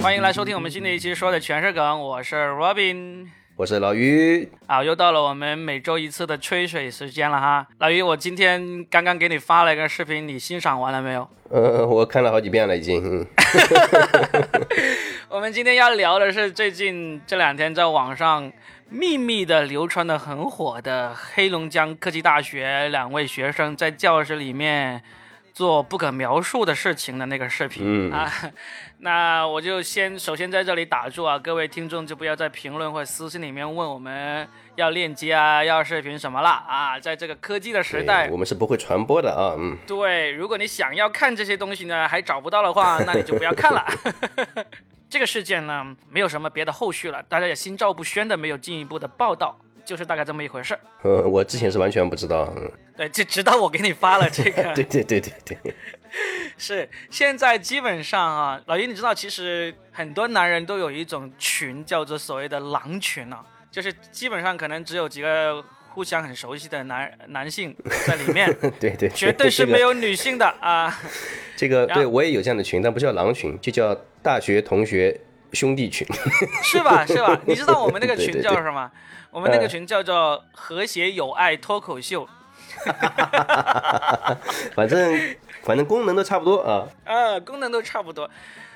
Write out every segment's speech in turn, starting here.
欢迎来收听我们新的一期说的全是梗，我是 Robin，我是老于啊，又到了我们每周一次的吹水时间了哈。老于，我今天刚刚给你发了一个视频，你欣赏完了没有？呃，我看了好几遍了已经。我们今天要聊的是最近这两天在网上秘密的流传的很火的黑龙江科技大学两位学生在教室里面。做不可描述的事情的那个视频啊，那我就先首先在这里打住啊，各位听众就不要在评论或私信里面问我们要链接啊，要视频什么了啊，在这个科技的时代，我们是不会传播的啊，嗯，对，如果你想要看这些东西呢，还找不到的话，那你就不要看了。这个事件呢，没有什么别的后续了，大家也心照不宣的，没有进一步的报道。就是大概这么一回事。嗯，我之前是完全不知道。嗯，对，就直到我给你发了这个。对对对对对。是，现在基本上啊，老于，你知道，其实很多男人都有一种群，叫做所谓的狼群啊，就是基本上可能只有几个互相很熟悉的男男性在里面。对对。绝对是没有女性的啊。这个对我也有这样的群，但不叫狼群，就叫大学同学兄弟群。是吧？是吧？你知道我们那个群叫什么？我们那个群叫做“和谐友爱脱口秀”，反正反正功能都差不多啊。啊，功能都差不多，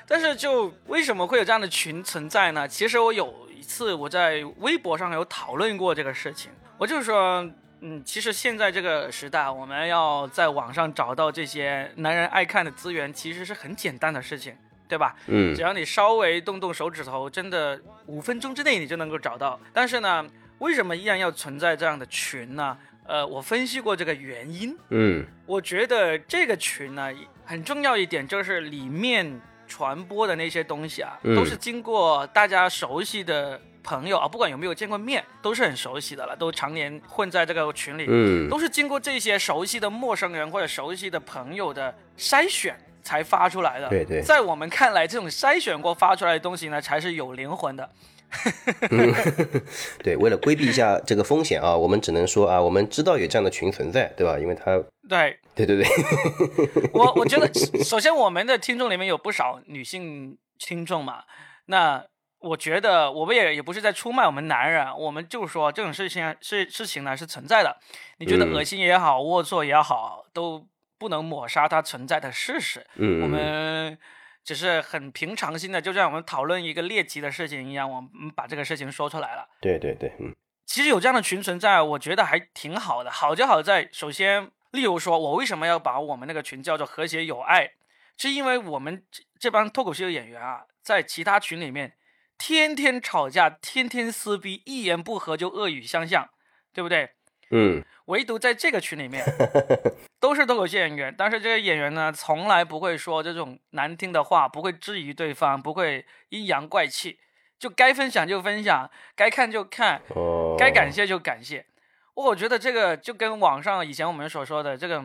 但是就为什么会有这样的群存在呢？其实我有一次我在微博上有讨论过这个事情，我就是说，嗯，其实现在这个时代，我们要在网上找到这些男人爱看的资源，其实是很简单的事情。对吧？嗯，只要你稍微动动手指头，真的五分钟之内你就能够找到。但是呢，为什么依然要存在这样的群呢？呃，我分析过这个原因。嗯，我觉得这个群呢很重要一点，就是里面传播的那些东西啊，都是经过大家熟悉的朋友啊，不管有没有见过面，都是很熟悉的了，都常年混在这个群里，嗯，都是经过这些熟悉的陌生人或者熟悉的朋友的筛选。才发出来的，对对，在我们看来，这种筛选过发出来的东西呢，才是有灵魂的。对，为了规避一下这个风险啊，我们只能说啊，我们知道有这样的群存在，对吧？因为它，对，对对对。我我觉得，首先我们的听众里面有不少女性听众嘛，那我觉得我们也也不是在出卖我们男人，我们就说这种事情是事情呢是存在的，你觉得恶心也好，龌龊也好，都。不能抹杀它存在的事实。嗯，我们只是很平常心的，就像我们讨论一个猎奇的事情一样，我们把这个事情说出来了。对对对，嗯，其实有这样的群存在，我觉得还挺好的。好就好在，首先，例如说，我为什么要把我们那个群叫做和谐友爱，是因为我们这帮脱口秀演员啊，在其他群里面天天吵架，天天撕逼，一言不合就恶语相向，对不对？嗯，唯独在这个群里面，都是脱口秀演员，但是这些演员呢，从来不会说这种难听的话，不会质疑对方，不会阴阳怪气，就该分享就分享，该看就看，该感谢就感谢。我觉得这个就跟网上以前我们所说的这个，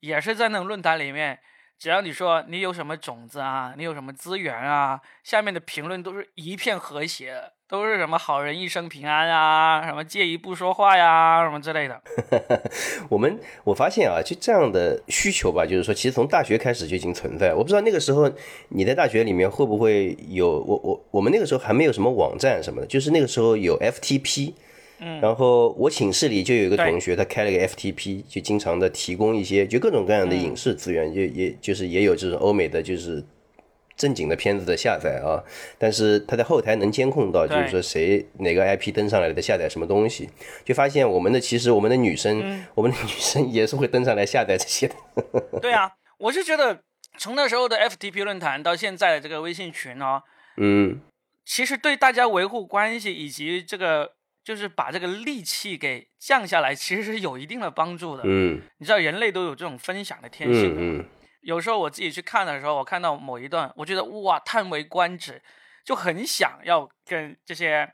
也是在那种论坛里面，只要你说你有什么种子啊，你有什么资源啊，下面的评论都是一片和谐。都是什么好人一生平安啊，什么介意不说话呀，什么之类的。我们我发现啊，就这样的需求吧，就是说，其实从大学开始就已经存在。我不知道那个时候你在大学里面会不会有我我我们那个时候还没有什么网站什么的，就是那个时候有 FTP，嗯，然后我寝室里就有一个同学，他开了个 FTP，就经常的提供一些就各种各样的影视资源，也也就是也有这种欧美的就是。正经的片子的下载啊，但是他在后台能监控到，就是说谁哪个 IP 登上来的下载什么东西，就发现我们的其实我们的女生，我们的女生也是会登上来下载这些的。对啊，我是觉得从那时候的 FTP 论坛到现在的这个微信群哦，嗯，其实对大家维护关系以及这个就是把这个戾气给降下来，其实是有一定的帮助的。嗯，你知道人类都有这种分享的天性。嗯。有时候我自己去看的时候，我看到某一段，我觉得哇，叹为观止，就很想要跟这些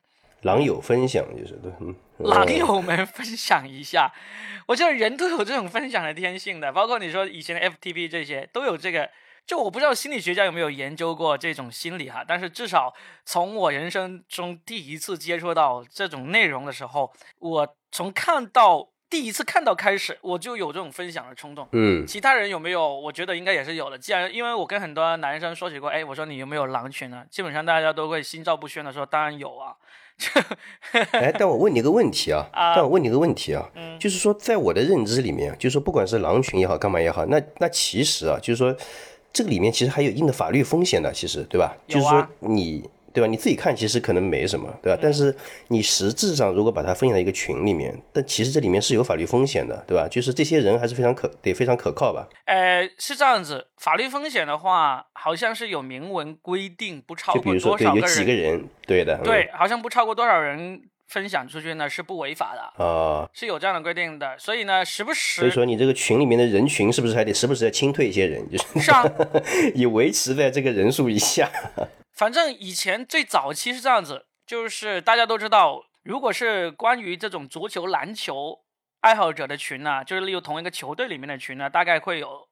狼友分享，就是对，狼友们分享一下。我觉得人都有这种分享的天性的，包括你说以前的 FTP 这些都有这个。就我不知道心理学家有没有研究过这种心理哈，但是至少从我人生中第一次接触到这种内容的时候，我从看到第一次看到开始，我就有这种分享的冲动。嗯，其他人有没有？我觉得应该也是有的。既然因为我跟很多男生说起过，哎，我说你有没有狼群呢？基本上大家都会心照不宣的说，当然有啊。哎，但我问你个问题啊，但我问你个问题啊，嗯就是说，在我的认知里面，就是说，不管是狼群也好，干嘛也好，那那其实啊，就是说，这个里面其实还有一定的法律风险的，其实对吧？就是说你。对吧？你自己看其实可能没什么，对吧？但是你实质上如果把它分享到一个群里面，但其实这里面是有法律风险的，对吧？就是这些人还是非常可得非常可靠吧？呃，是这样子，法律风险的话，好像是有明文规定，不超就比过如说对有多少个人，几个人，对的，嗯对，好像不超过多少人分享出去呢是不违法的，啊，是有这样的规定的。所以呢，时不时所以说你这个群里面的人群是不是还得时不时的清退一些人，就是是啊，以维持在这个人数以下？反正以前最早期是这样子，就是大家都知道，如果是关于这种足球、篮球爱好者的群呢，就是例如同一个球队里面的群呢，大概会有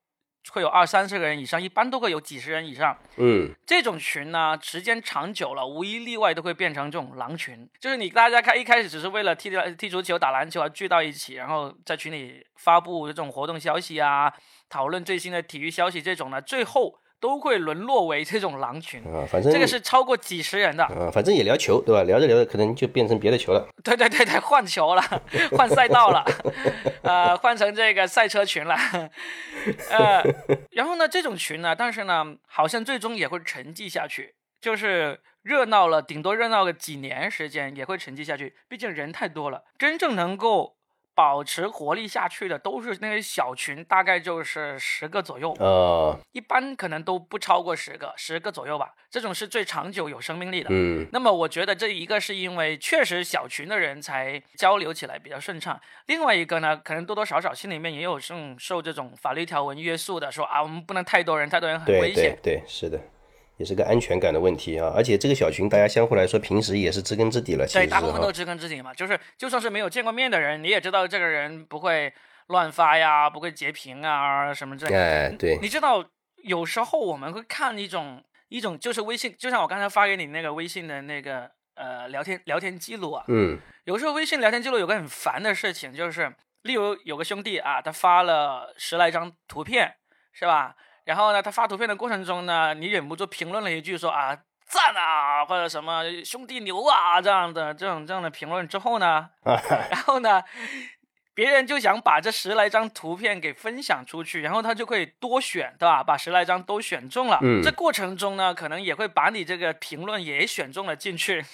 会有二三十个人以上，一般都会有几十人以上。嗯，这种群呢，时间长久了，无一例外都会变成这种狼群。就是你大家开一开始只是为了踢踢足球、打篮球而聚到一起，然后在群里发布这种活动消息啊，讨论最新的体育消息这种呢，最后都会沦落为这种狼群。啊，反正这个是超过几十人的，啊，反正也聊球，对吧？聊着聊着可能就变成别的球了。对对对对，换球了，换赛道了，呃，换成这个赛车群了，呃，然后呢，这种群呢，但是呢，好像最终也会沉寂下去，就是热闹了，顶多热闹个几年时间，也会沉寂下去，毕竟人太多了，真正能够保持活力下去的，都是那些小群，大概就是十个左右，啊，一般可能都不超过十个，十个左右吧，这种是最长久有生命力的。嗯那么我觉得这一个是因为确实小群的人才交流起来比较顺畅，另外一个呢，可能多多少少心里面也有这种受这种法律条文约束的，说啊我们不能太多人，太多人很危险对。对，是的，也是个安全感的问题啊。而且这个小群大家相互来说，平时也是知根知底了，其对，大部分都。知根知底嘛，就是就算是没有见过面的人，你也知道这个人不会乱发呀，不会截屏啊什么之类的。哎，对，你知道，有时候我们会看一种一种就是微信，就像我刚才发给你那个微信的那个呃聊天聊天记录啊，嗯有时候微信聊天记录有个很烦的事情，就是例如有个兄弟啊，他发了十来张图片，是吧？然后呢，他发图片的过程中呢，你忍不住评论了一句说啊赞啊，或者什么兄弟牛啊这样的这种这样的评论之后呢，然后呢，别人就想把这十来张图片给分享出去，然后他就可以多选，对吧？把十来张都选中了。嗯这过程中呢，可能也会把你这个评论也选中了进去。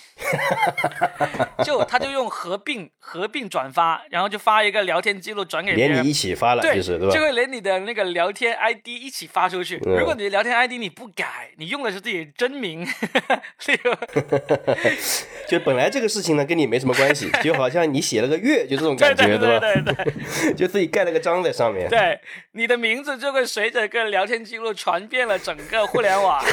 就他就用合并 合并转发，然后就发一个聊天记录转给别人连你。一起发了，对，就是对吧？就会连你的那个聊天 ID 一起发出去。嗯如果你的聊天 ID 你不改，你用的是自己真名，哈哈就本来这个事情呢跟你没什么关系，就好像你写了个月，就这种感觉，对对吧？对对对 就自己盖了个章在上面。对，你的名字就会随着个聊天记录传遍了整个互联网。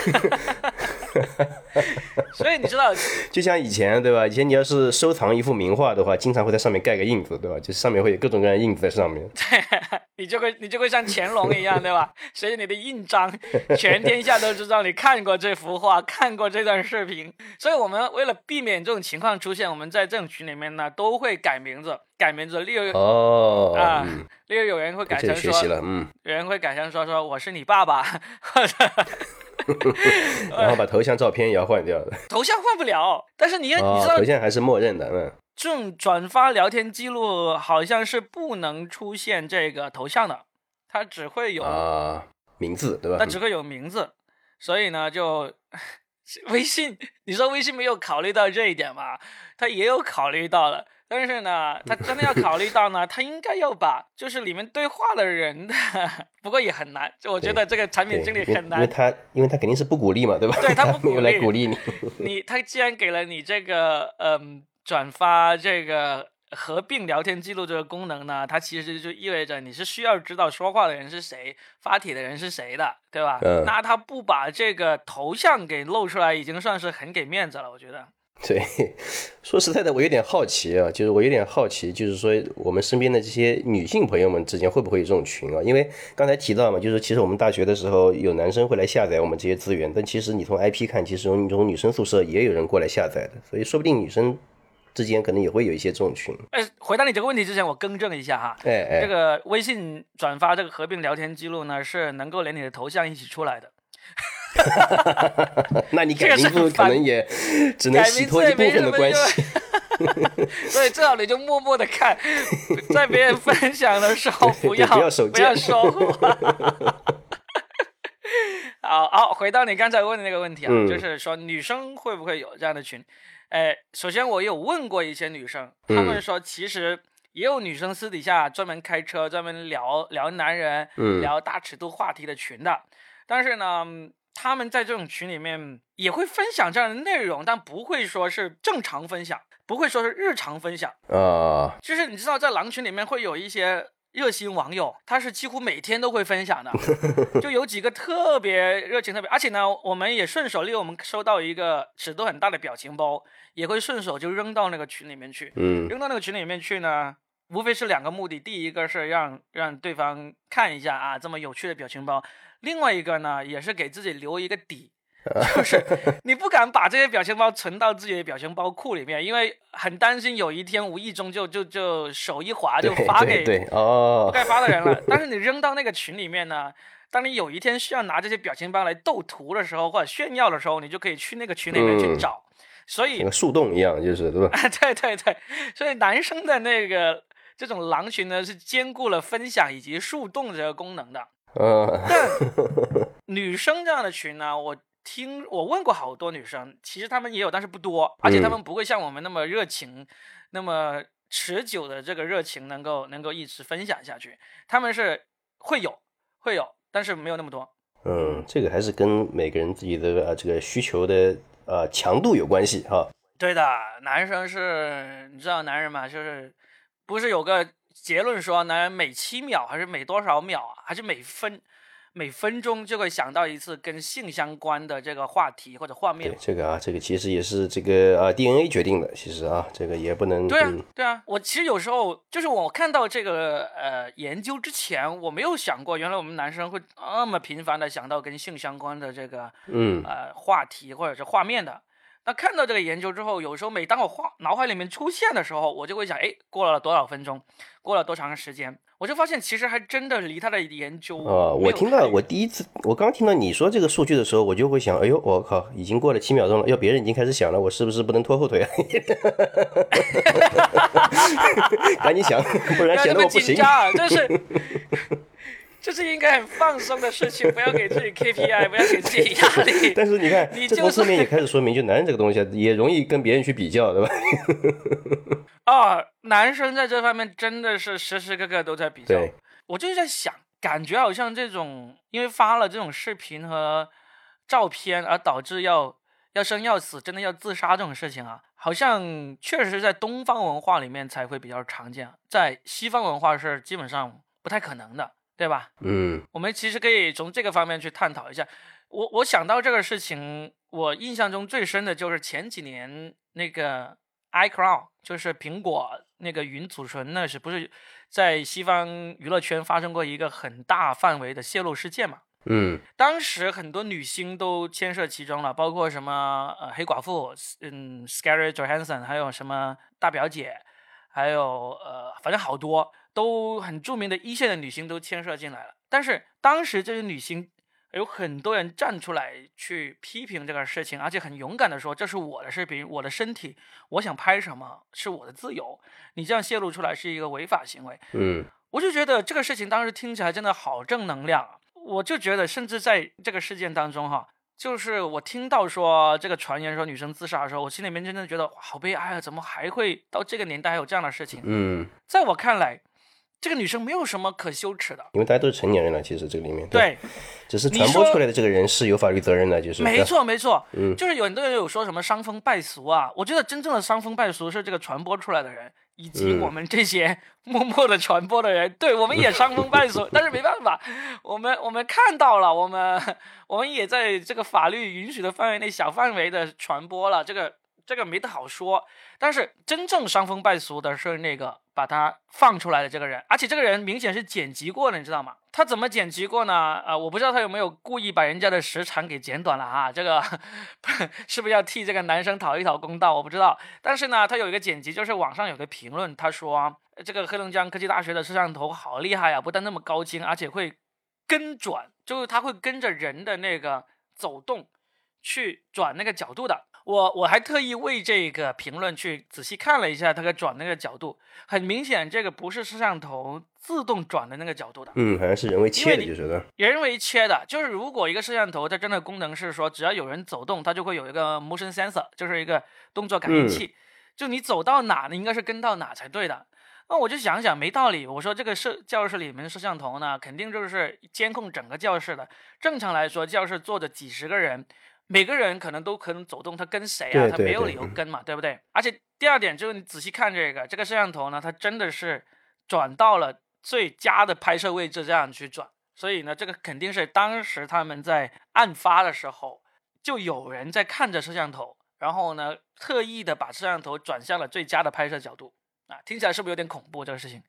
所以你知道，就像以前对吧？以前你要是收藏一幅名画的话，经常会在上面盖个印子，对吧？就是上面会有各种各样的印子在上面。对你就会你就会像乾隆一样，对吧？随着你的印章，全天下都知道你看过这幅画，看过这段视频。所以我们为了避免这种情况出现，我们在这种群里面呢，都会改名字，改名字。例如哦，啊嗯，例如有人会改成说嗯，有人会改成说说我是你爸爸，或者 然后把头像照片也要换掉的。头像换不了。但是你要、你哦知，道头像还是默认的，嗯，这种转发聊天记录好像是不能出现这个头像的，它只会有，啊，名字对吧它？只会有名字，所以呢，就 微信，你说微信没有考虑到这一点吗？它也有考虑到了。但是呢，他真的要考虑到呢，他应该要把就是里面对话的人的，不过也很难。就我觉得这个产品，经理很难因为他因为他肯定是不鼓励嘛，对吧？对他不 鼓没有来励鼓励你。你他既然给了你这个嗯转发这个合并聊天记录这个功能呢，它其实就意味着你是需要知道说话的人是谁，发帖的人是谁的，对吧？嗯那他不把这个头像给露出来，已经算是很给面子了，我觉得。对，说实在的，我有点好奇啊，就是我有点好奇，就是说我们身边的这些女性朋友们之间会不会有这种群啊？因为刚才提到嘛，就是其实我们大学的时候有男生会来下载我们这些资源，但其实你从 IP 看，其实从从女生宿舍也有人过来下载的，所以说不定女生之间可能也会有一些这种群。哎，回答你这个问题之前，我更正一下哈。哎哎，这个微信转发这个合并聊天记录呢，是能够连你的头像一起出来的。那你改名字可能也只能洗脱一部分的关系。所以最好你就默默的看，在别人分享的时候不要不要手不要说话。好好，回到你刚才问的那个问题啊，就是说女生会不会有这样的群？哎，首先我有问过一些女生，她们说其实也有女生私底下专门开车专门聊聊男人、聊大尺度话题的群的，但是呢，她们在这种群里面也会分享这样的内容，但不会说是正常分享，不会说是日常分享啊。就是你知道，在狼群里面会有一些。热心网友，他是几乎每天都会分享的，就有几个特别热情、特别，而且呢，我们也顺手利用我们收到一个尺度很大的表情包，也会顺手就扔到那个群里面去。嗯，扔到那个群里面去呢，无非是两个目的，第一个是让让对方看一下啊这么有趣的表情包，另外一个呢，也是给自己留一个底。就是你不敢把这些表情包存到自己的表情包库里面，因为很担心有一天无意中就就就手一滑就发给不该发的人了。但是你扔到那个群里面呢，当你有一天需要拿这些表情包来斗图的时候或者炫耀的时候，你就可以去那个群里面去找。所以像树洞一样，就是对吧？对对对，所以男生的那个这种狼群呢，是兼顾了分享以及树洞这个功能的。嗯，但 女生这样的群呢，我。听我问过好多女生，其实她们也有，但是不多，而且她们不会像我们那么热情，那么持久的这个热情能够能够一直分享下去。他们是会有会有，但是没有那么多。嗯，这个还是跟每个人自己的呃这个需求的呃强度有关系哈。对的，男生是你知道男人嘛，就是不是有个结论说男人每七秒还是每多少秒啊，还是每分？每分钟就会想到一次跟性相关的这个话题或者画面。对这个啊，这个其实也是这个啊 DNA 决定的。其实啊，这个也不能。对啊，对啊。我其实有时候就是我看到这个呃研究之前，我没有想过，原来我们男生会那么频繁的想到跟性相关的这个嗯呃话题或者是画面的。那看到这个研究之后，有时候每当我画脑海里面出现的时候，我就会想，哎，过了多少分钟，过了多长时间，我就发现其实还真的离他的研究啊，我听到我第一次，我刚听到你说这个数据的时候，我就会想，哎呦，我靠，已经过了七秒钟了，要别人已经开始想了，我是不是不能拖后腿啊？赶紧想，不然显得我不行。就是。这是应该很放松的事情，不要给自己 KPI，不要给自己压力。但是你看，你这从侧面也开始说明，就男人这个东西也容易跟别人去比较，对吧？啊，男生在这方面真的是时时刻刻都在比较。我就是在想，感觉好像这种因为发了这种视频和照片而导致要要生要死，真的要自杀这种事情啊，好像确实是在东方文化里面才会比较常见，在西方文化是基本上不太可能的。对吧？嗯，我们其实可以从这个方面去探讨一下。我我想到这个事情，我印象中最深的就是前几年那个 iCloud，就是苹果那个云储存，那是不是在西方娱乐圈发生过一个很大范围的泄露事件嘛？嗯，当时很多女星都牵涉其中了，包括什么呃黑寡妇，嗯，Scarlett Johansson，还有什么大表姐，还有呃，反正好多。都很著名的一线的女星都牵涉进来了，但是当时这些女星有很多人站出来去批评这个事情，而且很勇敢的说：“这是我的视频，我的身体，我想拍什么是我的自由，你这样泄露出来是一个违法行为。”嗯，我就觉得这个事情当时听起来真的好正能量啊！我就觉得，甚至在这个事件当中，哈，就是我听到说这个传言说女生自杀的时候，我心里面真的觉得好悲哀啊！怎么还会到这个年代还有这样的事情？嗯，在我看来。这个女生没有什么可羞耻的，因为大家都是成年人了。其实这个里面对，只是传播出来的这个人是有法律责任的，就是没错没错，嗯，就是有很多人有说什么伤风败俗啊，我觉得真正的伤风败俗是这个传播出来的人，以及我们这些 默默的传播的人，对我们也伤风败俗，但是没办法，我们我们看到了，我们 我们也在这个法律允许的范围内小范围的传播了，这个这个没得好说。但是真正伤风败俗的是那个把他放出来的这个人，而且这个人明显是剪辑过的，你知道吗？他怎么剪辑过呢？呃，我不知道他有没有故意把人家的时长给剪短了啊？这个 是不是要替这个男生讨一讨公道？我不知道。但是呢，他有一个剪辑，就是网上有个评论，他说这个黑龙江科技大学的摄像头好厉害啊，不但那么高清，而且会跟转，就是他会跟着人的那个走动去转那个角度的。我我还特意为这个评论去仔细看了一下，它个转那个角度，很明显这个不是摄像头自动转的那个角度的，嗯，好像是人为切的，就是的。人为切的，就是如果一个摄像头它真的功能是说，只要有人走动，它就会有一个 motion sensor，就是一个动作感应器，就你走到哪，你应该是跟到哪才对的。那我就想想，没道理。我说这个摄教室里面的摄像头呢，肯定就是监控整个教室的。正常来说，教室坐着几十个人。每个人可能都可能走动，他跟谁啊？他没有理由跟嘛，对不对？而且第二点就是你仔细看这个，这个摄像头呢，它真的是转到了最佳的拍摄位置，这样去转。所以呢，这个肯定是当时他们在案发的时候，就有人在看着摄像头，然后呢，特意的把摄像头转向了最佳的拍摄角度啊，听起来是不是有点恐怖这个事情？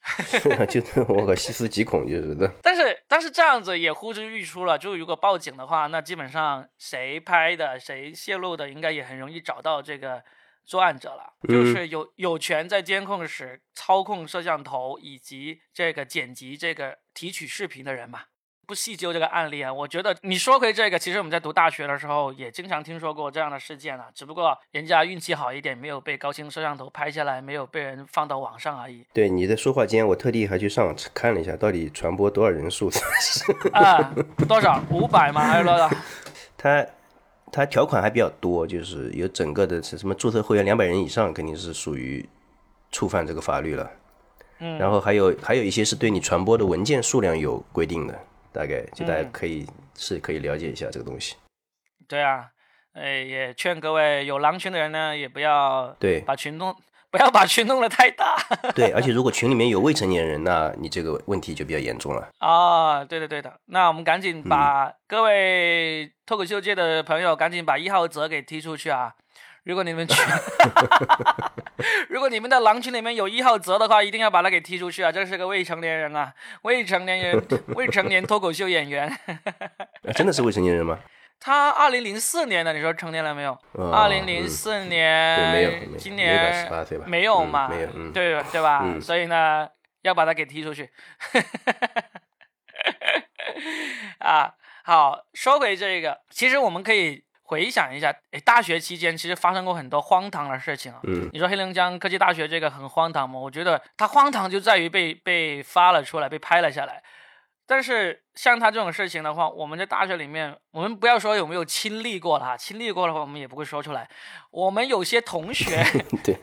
就我可细思极恐，就是的。但是但是这样子也呼之欲出了，就如果报警的话，那基本上谁拍的、谁泄露的，应该也很容易找到这个作案者了。就是有有权在监控室操控摄像头以及这个剪辑、这个提取视频的人嘛。不细究这个案例啊，我觉得你说回这个，其实我们在读大学的时候也经常听说过这样的事件啊，只不过人家运气好一点，没有被高清摄像头拍下来，没有被人放到网上而已。对，你在说话间，我特地还去上网看了一下，到底传播多少人数？啊，多少？五百吗？还是多少？他它条款还比较多，就是有整个的是什么注册会员两百人以上，肯定是属于触犯这个法律了。嗯，然后还有还有一些是对你传播的文件数量有规定的。大概就大家可以是可以了解一下这个东西。对啊，呃，也劝各位有狼群的人呢，也不要对把群弄，不要把群弄得太大。对，而且 如果群里面有未成年人，那你这个问题就比较严重了。啊，对的对的，那我们赶紧把各位脱口秀界的朋友赶紧把一号泽给踢出去啊！如果你们群，如果你们的狼群里面有一号泽的话，一定要把他给踢出去啊！这是个未成年人啊，未成年人，未成年脱口秀演员。真的是未成年人吗？他二零零四年的，你说成年了没有？二零零四年，没有，今年十八岁吧？没有嘛？没有，对对吧？所以呢，要把他给踢出去。啊，好，说回这个，其实我们可以。回想一下，哎，大学期间其实发生过很多荒唐的事情啊。嗯，你说黑龙江科技大学这个很荒唐吗？我觉得它荒唐就在于被被发了出来，被拍了下来。但是像他这种事情的话，我们在大学里面，我们不要说有没有亲历过了哈，亲历过的话，我们也不会说出来。我们有些同学，对，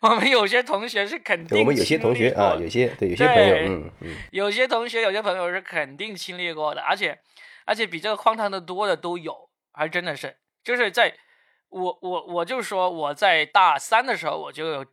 我们有些同学是肯定，我们有些同学啊，有些对有些朋友，嗯嗯，有些同学有些朋友是肯定亲历过的，而且而且比这个荒唐的多的都有，还真的是。就是在，我我我就说我在大三的时候我就有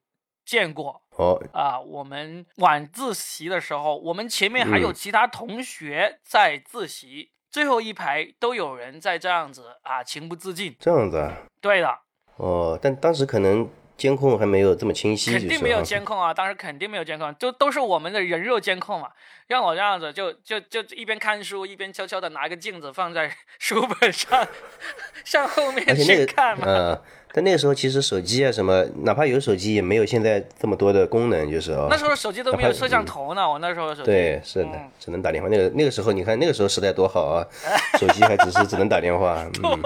见过哦啊，我们晚自习的时候，我们前面还有其他同学在自习，最后一排都有人在这样子啊，情不自禁。这样子啊？对的。哦，但当时可能。监控还没有这么清晰，肯定没有监控啊！当时肯定没有监控，都都是我们的人肉监控嘛。让我这样子，就就就一边看书，一边悄悄的拿一个镜子放在 书本上，向后面去看嘛。嗯，但那个时候其实手机啊什么，哪怕有手机，也没有现在这么多的功能，就是哦。那时候手机都没有摄像头呢，我那时候手机。对，是的，只能打电话。那个那个时候，你看那个时候时代多好啊，手机还只是只能打电话。嗯。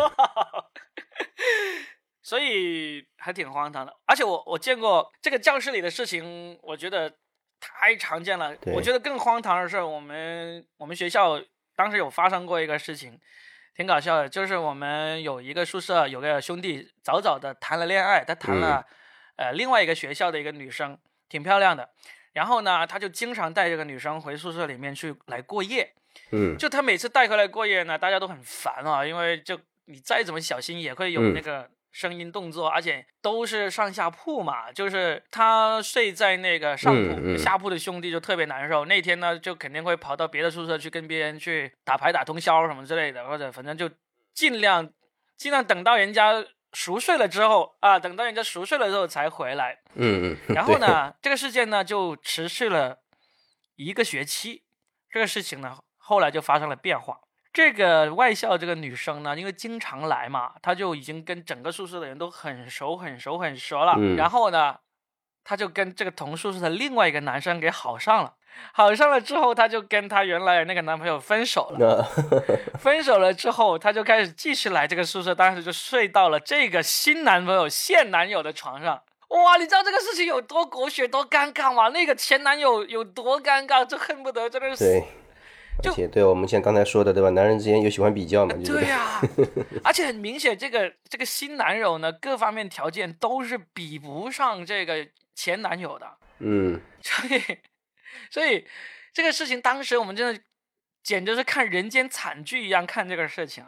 所以还挺荒唐的，而且我我见过这个教室里的事情，我觉得太常见了。我觉得更荒唐的是，我们我们学校当时有发生过一个事情，挺搞笑的，就是我们有一个宿舍有个兄弟早早的谈了恋爱，他谈了呃另外一个学校的一个女生，挺漂亮的，然后呢，他就经常带这个女生回宿舍里面去来过夜。嗯，就他每次带回来过夜呢，大家都很烦啊，因为就你再怎么小心也会有那个。声音动作，而且都是上下铺嘛，就是他睡在那个上铺，下铺的兄弟就特别难受。那天呢，就肯定会跑到别的宿舍去跟别人去打牌、打通宵什么之类的，或者反正就尽量尽量等到人家熟睡了之后啊，等到人家熟睡了之后才回来。嗯嗯。然后呢，这个事件呢就持续了一个学期。这个事情呢，后来就发生了变化。这个外校这个女生呢，因为经常来嘛，她就已经跟整个宿舍的人都很熟、很熟、很熟了。然后呢，她就跟这个同宿舍的另外一个男生给好上了。好上了之后，她就跟她原来那个男朋友分手了。分手了之后，她就开始继续来这个宿舍，当时就睡到了这个新男朋友、现男友的床上。哇，你知道这个事情有多狗血、多尴尬吗？那个前男友有多尴尬，就恨不得真的是。对。而且，对我们像刚才说的，对吧？男人之间又喜欢比较嘛。对呀。而且很明显，这个这个新男友呢，各方面条件都是比不上这个前男友的。嗯。所以。所以这个事情当时我们真的简直是看人间惨剧一样看这个事情。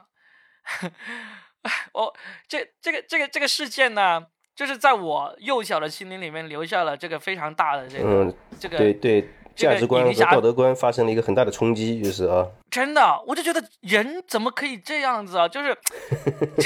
我这这个这个这个事件呢，就是在我幼小的心灵里面留下了这个非常大的这个这个对对价值观和道德观发生了一个很大的冲击，就是啊，真的，我就觉得人怎么可以这样子啊？就是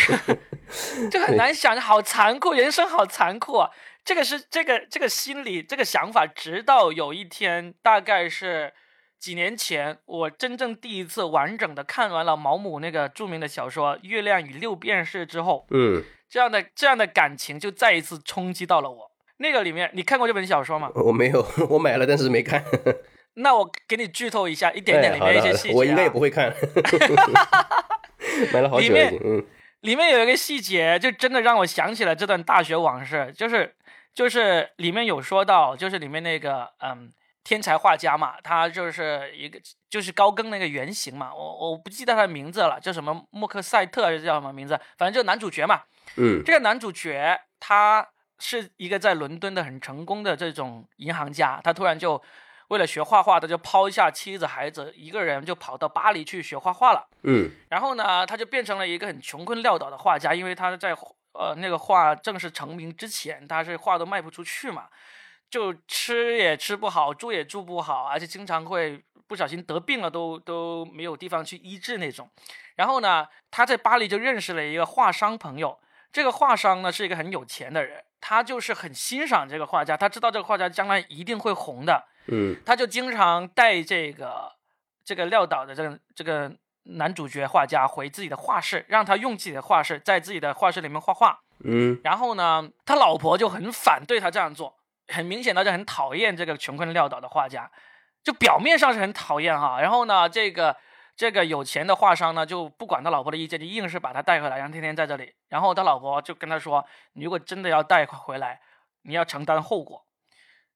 就很难想，好残酷，人生好残酷啊！这个是这个这个心理这个想法，直到有一天，大概是几年前，我真正第一次完整的看完了毛姆那个著名的小说《月亮与六便士》之后，嗯，这样的这样的感情就再一次冲击到了我。那个里面，你看过这本小说吗？我没有，我买了，但是没看。那我给你剧透一下一点点里面一些细节。我应该也不会看。买了好久了，嗯。里面有一个细节，就真的让我想起了这段大学往事，就是。就是里面有说到，就是里面那个嗯天才画家嘛，他就是一个就是高更那个原型嘛，我我不记得他的名字了，叫什么莫克赛特还是叫什么名字，反正就男主角嘛。嗯，这个男主角他是一个在伦敦的很成功的这种银行家，他突然就为了学画画，他就抛下妻子孩子，一个人就跑到巴黎去学画画了。嗯，然后呢，他就变成了一个很穷困潦倒的画家，因为他在。呃，那个画正式成名之前，他是画都卖不出去嘛，就吃也吃不好，住也住不好，而且经常会不小心得病了，都都没有地方去医治那种。然后呢，他在巴黎就认识了一个画商朋友，这个画商呢是一个很有钱的人，他就是很欣赏这个画家，他知道这个画家将来一定会红的，嗯，他就经常带这个这个撂倒的这个这个。男主角画家回自己的画室，让他用自己的画室在自己的画室里面画画。嗯，然后呢，他老婆就很反对他这样做，很明显他就很讨厌这个穷困潦倒的画家，就表面上是很讨厌哈。然后呢，这个这个有钱的画商呢，就不管他老婆的意见，就硬是把他带回来，然后天天在这里。然后他老婆就跟他说：“你如果真的要带回来，你要承担后果。”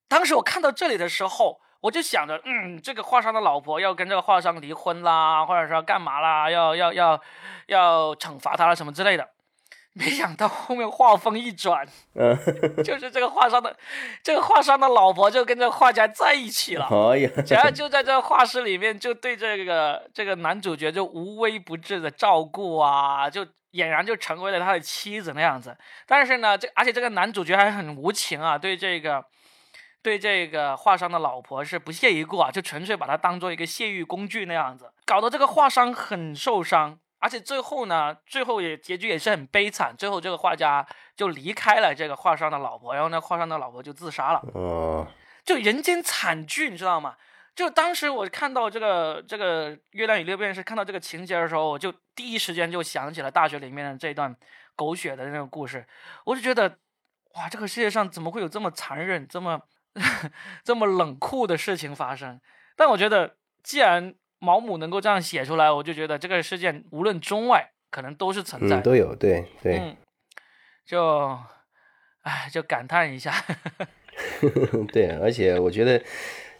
当时我看到这里的时候。我就想着，嗯，这个画商的老婆要跟这个画商离婚啦，或者说干嘛啦，要要要要惩罚他了什么之类的。没想到后面画风一转，嗯，就是这个画商的这个画商的老婆就跟这个画家在一起了，哎呀，然后就在这画室里面就对这个这个男主角就无微不至的照顾啊，就俨然就成为了他的妻子那样子。但是呢，这而且这个男主角还很无情啊，对这个。对这个画商的老婆是不屑一顾啊，就纯粹把他当做一个泄欲工具那样子，搞得这个画商很受伤，而且最后呢，最后也结局也是很悲惨，最后这个画家就离开了这个画商的老婆，然后呢画商的老婆就自杀了。哦，就人间惨剧，你知道吗？就当时我看到这个这个《月亮与六便士》，看到这个情节的时候，我就第一时间就想起了大学里面的这段狗血的那个故事，我就觉得，哇，这个世界上怎么会有这么残忍、这么…… 这么冷酷的事情发生，但我觉得，既然毛姆能够这样写出来，我就觉得这个事件无论中外，可能都是存在，都有，对对，嗯，就，哎，就感叹一下，对，而且我觉得，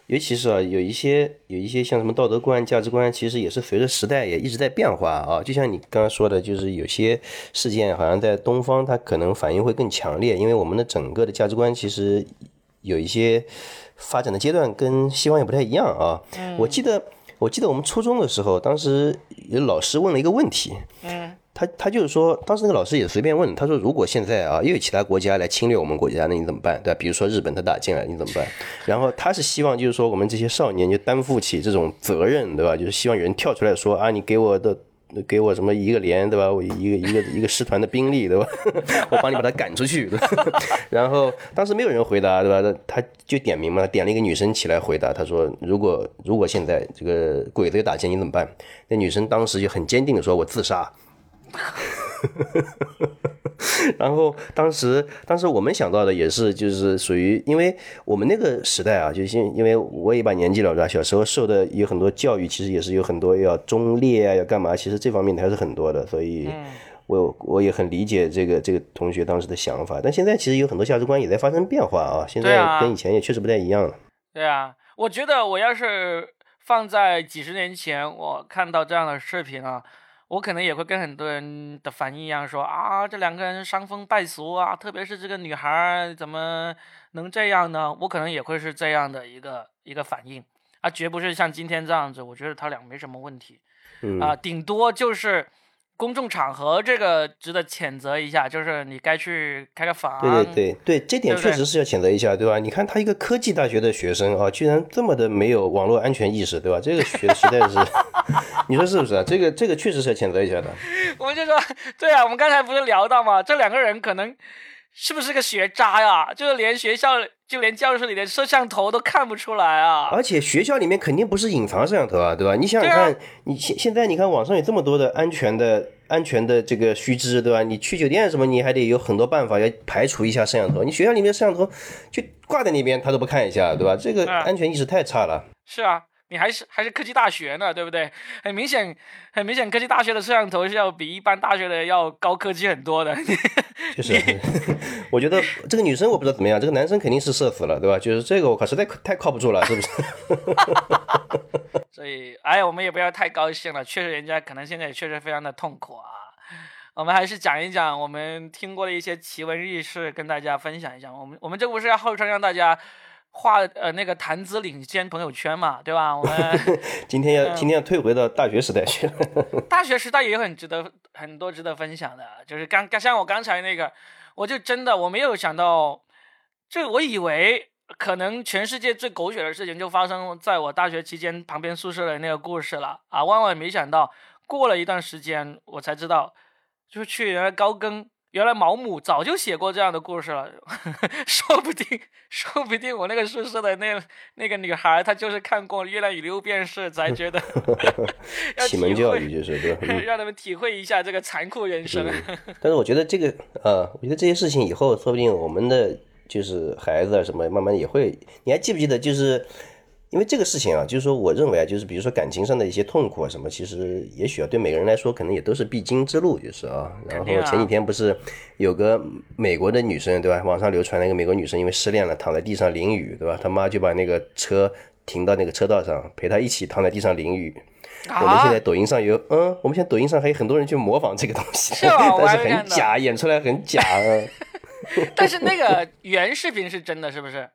尤其是啊，有一些有一些像什么道德观、价值观，其实也是随着时代也一直在变化啊。就像你刚刚说的，就是有些事件好像在东方，它可能反应会更强烈，因为我们的整个的价值观其实。有一些发展的阶段跟西方也不太一样啊。我记得，我记得我们初中的时候，当时有老师问了一个问题。嗯。他他就是说，当时那个老师也随便问，他说：“如果现在啊，又有其他国家来侵略我们国家，那你怎么办？对吧？比如说日本他打进来，你怎么办？”然后他是希望就是说，我们这些少年就担负起这种责任，对吧？就是希望有人跳出来说：“啊，你给我的给我什么一个连，对吧？我一个一个一个师团的兵力，对吧？我帮你把他赶出去。然后当时没有人回答，对吧？他就点名嘛，点了一个女生起来回答，他说：“如果如果现在这个鬼子又打劫，你怎么办？”那女生当时就很坚定的说：“我自杀。” 然后当时，当时我们想到的也是，就是属于，因为我们那个时代啊，就是因为我也把年纪了，是吧？小时候受的有很多教育，其实也是有很多要忠烈啊，要干嘛，其实这方面还是很多的。所以，我我也很理解这个这个同学当时的想法。但现在其实有很多价值观也在发生变化啊，现在跟以前也确实不太一样了。对啊，我觉得我要是放在几十年前，我看到这样的视频啊。我可能也会跟很多人的反应一样，说啊，这两个人伤风败俗啊，特别是这个女孩怎么能这样呢？我可能也会是这样的一个一个反应，啊绝不是像今天这样子。我觉得他俩没什么问题，啊，顶多就是。公众场合这个值得谴责一下，就是你该去开个房。对对对对，这点确实是要谴责一下，对吧？你看他一个科技大学的学生啊，居然这么的没有网络安全意识，对吧？这个学实在是，你说是不是啊？这个这个确实是要谴责一下的。我们就说，对啊，我们刚才不是聊到吗？这两个人可能。是不是个学渣呀？就是连学校，就连教室里的摄像头都看不出来啊！而且学校里面肯定不是隐藏摄像头啊，对吧？你想想看，你现现在你看网上有这么多的安全的、安全的这个须知，对吧？你去酒店什么，你还得有很多办法要排除一下摄像头。你学校里面摄像头就挂在那边，他都不看一下，对吧？这个安全意识太差了。是啊。你还是还是科技大学呢，对不对？很明显，很明显，科技大学的摄像头是要比一般大学的要高科技很多的。就是，我觉得这个女生我不知道怎么样，这个男生肯定是社死了，对吧？就是这个我靠，实在太靠不住了，是不是？所以，哎，我们也不要太高兴了，确实人家可能现在也确实非常的痛苦啊。我们还是讲一讲我们听过的一些奇闻异事，跟大家分享一下。我们我们这不是要号称让大家。画呃那个谈资领先朋友圈嘛，对吧？我们 今天要今天要退回到大学时代去了。大学时代也有很值得很多值得分享的，就是刚刚像我刚才那个，我就真的我没有想到，这我以为可能全世界最狗血的事情就发生在我大学期间旁边宿舍的那个故事了啊！万万没想到，过了一段时间我才知道，就是去原来高更。原来毛姆早就写过这样的故事了，说不定，说不定我那个宿舍的那那个女孩，她就是看过《月亮与六便士》才觉得 启蒙教育就是对吧？让他们体会一下这个残酷人生。但是我觉得这个呃，我觉得这些事情以后说不定我们的就是孩子啊什么，慢慢也会。你还记不记得就是？因为这个事情啊，就是说，我认为啊，就是比如说感情上的一些痛苦啊什么，其实也许啊，对每个人来说，可能也都是必经之路，就是啊。然后前几天不是有个美国的女生，对吧？网上流传了一个美国女生，因为失恋了，躺在地上淋雨，对吧？她妈就把那个车停到那个车道上，陪她一起躺在地上淋雨。我们现在抖音上有，嗯，我们现在抖音上还有很多人去模仿这个东西，但是很假，演出来很假。但是那个原视频是真的，是不是？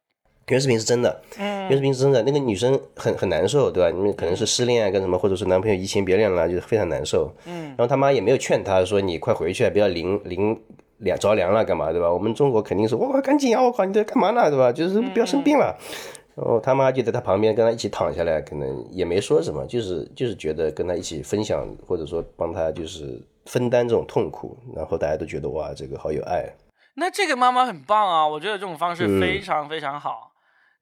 原视频是真的，嗯原视频是真的。那个女生很很难受，对吧？因为可能是失恋啊，跟什么，或者是男朋友移情别恋了，就是非常难受。嗯，然后他妈也没有劝她说你快回去，不要淋淋凉着凉了，干嘛，对吧？我们中国肯定是哇，赶紧啊！我靠，你在干嘛呢，对吧？就是不要生病了。然后他妈就在他旁边跟他一起躺下来，可能也没说什么，就是就是觉得跟他一起分享，或者说帮他就是分担这种痛苦。然后大家都觉得哇，这个好有爱。那这个妈妈很棒啊，我觉得这种方式非常非常好。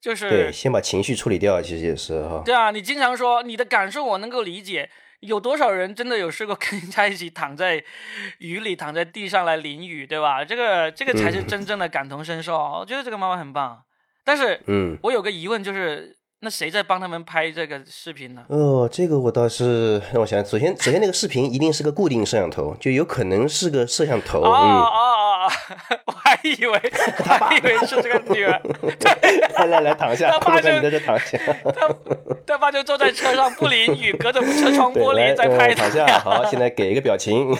就是对，先把情绪处理掉，其实也是哈。对啊，你经常说你的感受，我能够理解。有多少人真的有试过 跟人家一起躺在雨里，躺在地上来淋雨，对吧？这个这个才是真正的感同身受。我觉得这个妈妈很棒，但是，嗯，我有个疑问就是。那谁在帮他们拍这个视频呢？哦，这个我倒是让我想，首先，首先那个视频一定是个固定摄像头，就有可能是个摄像头。哦哦哦！我还以为，我还以为是这个女儿。来来来，躺下。他爸就在这躺下。他他爸就坐在车上不淋雨，隔着车窗玻璃在拍躺下。好，现在给一个表情。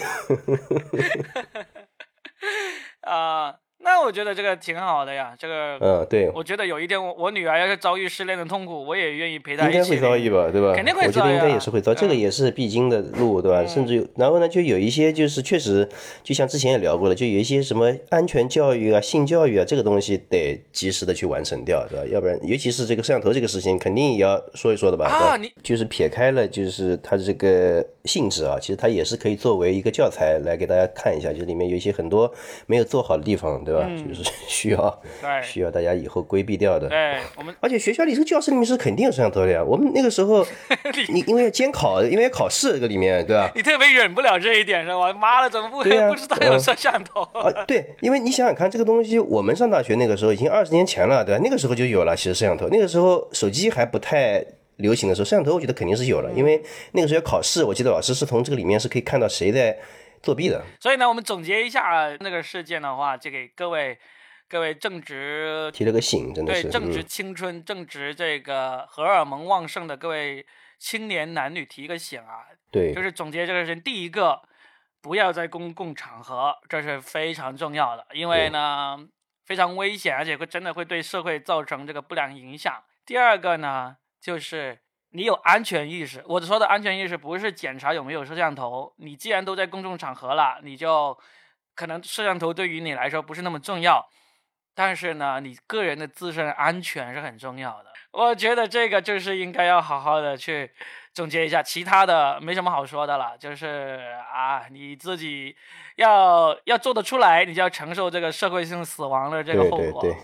啊，那那我觉得这个挺好的呀，这个，嗯，对，我觉得有一天我我女儿要是遭遇失恋的痛苦，我也愿意陪她一起。应该会遭遇吧，对吧？肯定会遭遇。我觉得应该也是会遭，这个也是必经的路，对吧？甚至有，然后呢，就有一些就是确实，就像之前也聊过了，就有一些什么安全教育啊、性教育啊，这个东西得及时的去完成掉，对吧？要不然，尤其是这个摄像头这个事情，肯定也要说一说的吧？啊，你就是撇开了，就是它这个性质啊，其实它也是可以作为一个教材来给大家看一下，就里面有一些很多没有做好的地方，对吧？就是 需要需要大家以后规避掉的。对，我们而且学校里这个教室里面是肯定有摄像头的呀。我们那个时候，你因为要监考，因为要考试，这个里面对吧？你特别忍不了这一点是吧？妈的，怎么不 不知道有摄像头？啊，对，因为你想想看，这个东西我们上大学那个时候已经二十年前了，对吧？那个时候就有了，其实摄像头。那个时候手机还不太流行的时候，摄像头我觉得肯定是有了，因为那个时候要考试，我记得老师是从这个里面是可以看到谁在作弊的。所以呢，我们总结一下那个事件的话，就给各位。各位正值提了个醒，真的是对正值青春、正值这个荷尔蒙旺盛的各位青年男女提个醒啊！对，就是总结这个事情，第一个，不要在公共场合，这是非常重要的，因为呢非常危险，而且会真的会对社会造成这个不良影响。第二个呢，就是你有安全意识。我说的安全意识不是检查有没有摄像头，你既然都在公众场合了，你就可能摄像头对于你来说不是那么重要。但是呢，你个人的自身安全是很重要的。我觉得这个就是应该要好好的去总结一下，其他的没什么好说的了。就是啊，你自己要要做得出来，你就要承受这个社会性死亡的这个后果。对对对。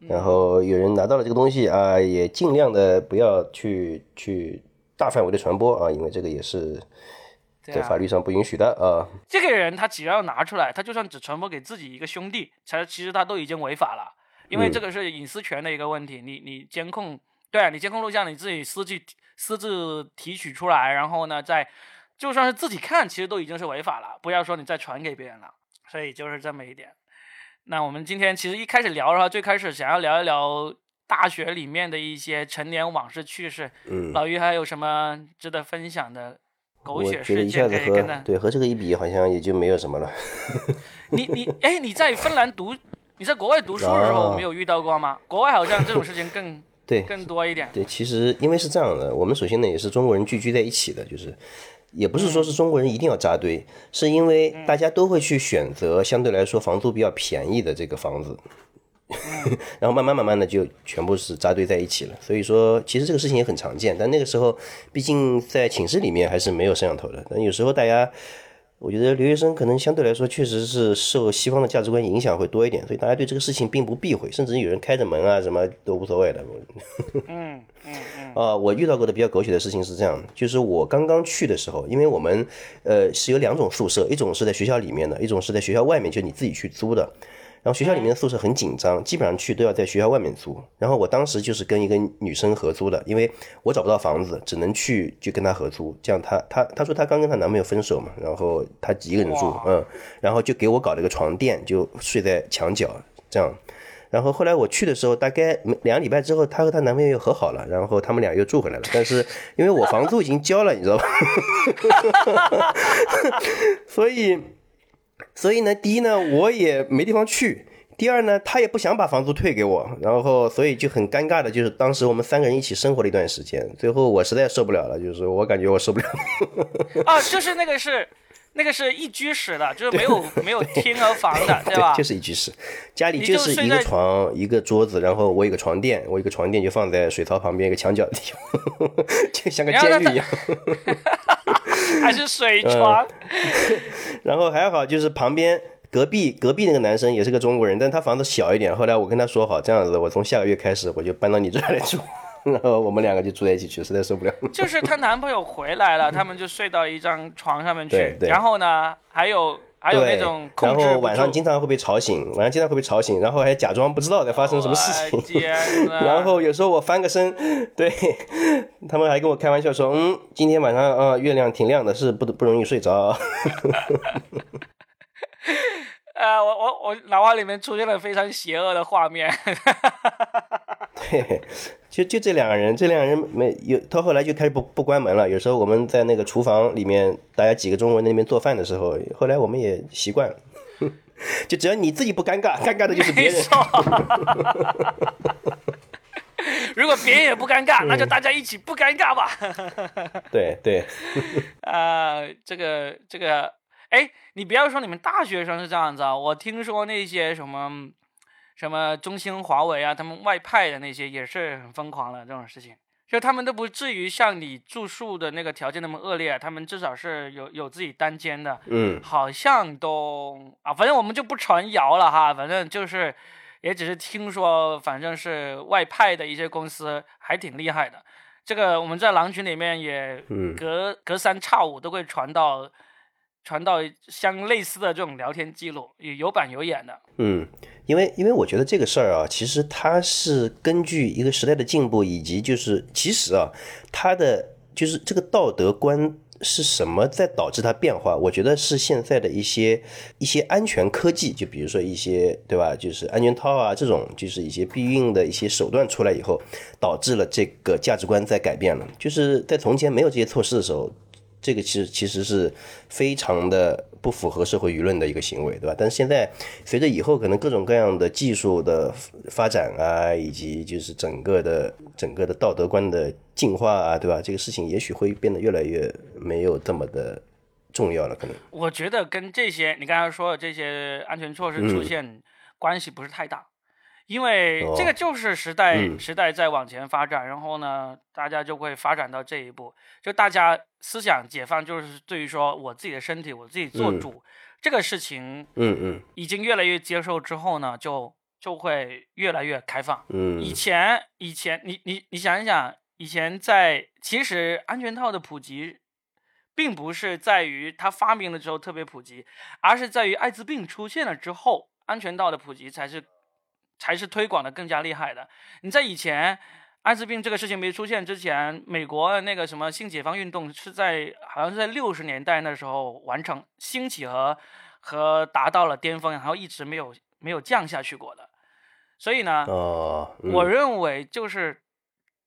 然后有人拿到了这个东西啊，也尽量的不要去去大范围的传播啊，因为这个也是。在法律上不允许的啊！这个人他只要拿出来，他就算只传播给自己一个兄弟，才其实他都已经违法了，因为这个是隐私权的一个问题。你你监控，对啊，你监控录像你自己私自私自提取出来，然后呢，再就算是自己看，其实都已经是违法了。不要说你再传给别人了，所以就是这么一点。那我们今天其实一开始聊的话，最开始想要聊一聊大学里面的一些陈年往事趣事。嗯，老于还有什么值得分享的？狗血事件可以跟他对和这个一比，好像也就没有什么了。你你哎，你在芬兰读，你在国外读书的时候，没有遇到过吗？国外好像这种事情更对更多一点。对，其实因为是这样的，我们首先呢也是中国人聚居在一起的，就是也不是说是中国人一定要扎堆，是因为大家都会去选择相对来说房租比较便宜的这个房子。然后慢慢慢慢的就全部是扎堆在一起了，所以说其实这个事情也很常见。但那个时候，毕竟在寝室里面还是没有摄像头的。但有时候大家，我觉得留学生可能相对来说确实是受西方的价值观影响会多一点，所以大家对这个事情并不避讳，甚至有人开着门啊什么都无所谓的。嗯嗯嗯。啊，我遇到过的比较狗血的事情是这样的，就是我刚刚去的时候，因为我们呃是有两种宿舍，一种是在学校里面的，一种是在学校外面，就你自己去租的。然后学校里面的宿舍很紧张，基本上去都要在学校外面租。然后我当时就是跟一个女生合租的，因为我找不到房子，只能去就跟她合租。这样她她她说她刚跟她男朋友分手嘛，然后她一个人住，嗯，然后就给我搞了个床垫，就睡在墙角这样。然后后来我去的时候，大概两个礼拜之后，她和她男朋友又和好了，然后他们俩又住回来了。但是因为我房租已经交了，你知道吧？所以。所以呢，第一呢，我也没地方去；第二呢，他也不想把房租退给我，然后所以就很尴尬的，就是当时我们三个人一起生活了一段时间，最后我实在受不了了，就是我感觉我受不了。啊，就是那个是那个是一居室的，就是没有 没有厅和房的，对吧？就是一居室，家里就是一个床一个桌子，然后我有个床垫，我有个床垫就放在水槽旁边一个墙角的地方，就像个监狱一样。还是水床，然后还好，就是旁边隔壁隔壁那个男生也是个中国人，但他房子小一点。后来我跟他说好，这样子我从下个月开始我就搬到你这来住，然后我们两个就住在一起去，实在受不了。就是她男朋友回来了，他们就睡到一张床上面去，然后呢还有。还有那种，然后晚上经常会被吵醒，晚上经常会被吵醒，然后还假装不知道在发生什么事情。然后有时候我翻个身，对他们还跟我开玩笑说：“嗯，今天晚上啊，月亮挺亮的，是不不容易睡着。”呃，我我我脑海里面出现了非常邪恶的画面。对，就就这两个人，这两个人没有，他后来就开始不不关门了。有时候我们在那个厨房里面，大家几个中国人那边做饭的时候，后来我们也习惯了。就只要你自己不尴尬，尴尬的就是别人。如果别人也不尴尬，那就大家一起不尴尬吧。对对。啊，这个这个，哎，你不要说你们大学生是这样子啊，我听说那些什么什么中兴、华为啊，他们外派的那些也是很疯狂的这种事情。就他们都不至于像你住宿的那个条件那么恶劣，他们至少是有有自己单间的，嗯，好像都啊，反正我们就不传谣了哈，反正就是，也只是听说，反正是外派的一些公司还挺厉害的，这个我们在狼群里面也隔隔三差五都会传到。传到相类似的这种聊天记录，有有板有眼的。嗯，因为因为我觉得这个事儿啊，其实它是根据一个时代的进步，以及就是其实啊，它的就是这个道德观是什么在导致它变化？我觉得是现在的一些一些安全科技，就比如说一些对吧，就是安全套啊这种，就是一些避孕的一些手段出来以后，导致了这个价值观在改变了。就是在从前没有这些措施的时候。这个其实其实是非常的不符合社会舆论的一个行为，对吧？但是现在随着以后可能各种各样的技术的发展啊，以及就是整个的整个的道德观的进化啊，对吧？这个事情也许会变得越来越没有这么的重要了，可能。我觉得跟这些你刚才说的这些安全措施出现关系不是太大。因为这个就是时代，时代在往前发展，然后呢，大家就会发展到这一步，就大家思想解放，就是对于说我自己的身体，我自己做主这个事情，嗯嗯，已经越来越接受之后呢，就就会越来越开放。嗯，以前以前你你你想一想，以前在其实安全套的普及，并不是在于它发明了之后特别普及，而是在于艾滋病出现了之后，安全套的普及才是。才是推广的更加厉害的。你在以前艾滋病这个事情没出现之前，美国那个什么性解放运动是在好像是在六十年代那时候完成兴起和和达到了巅峰，然后一直没有没有降下去过的。所以呢，我认为就是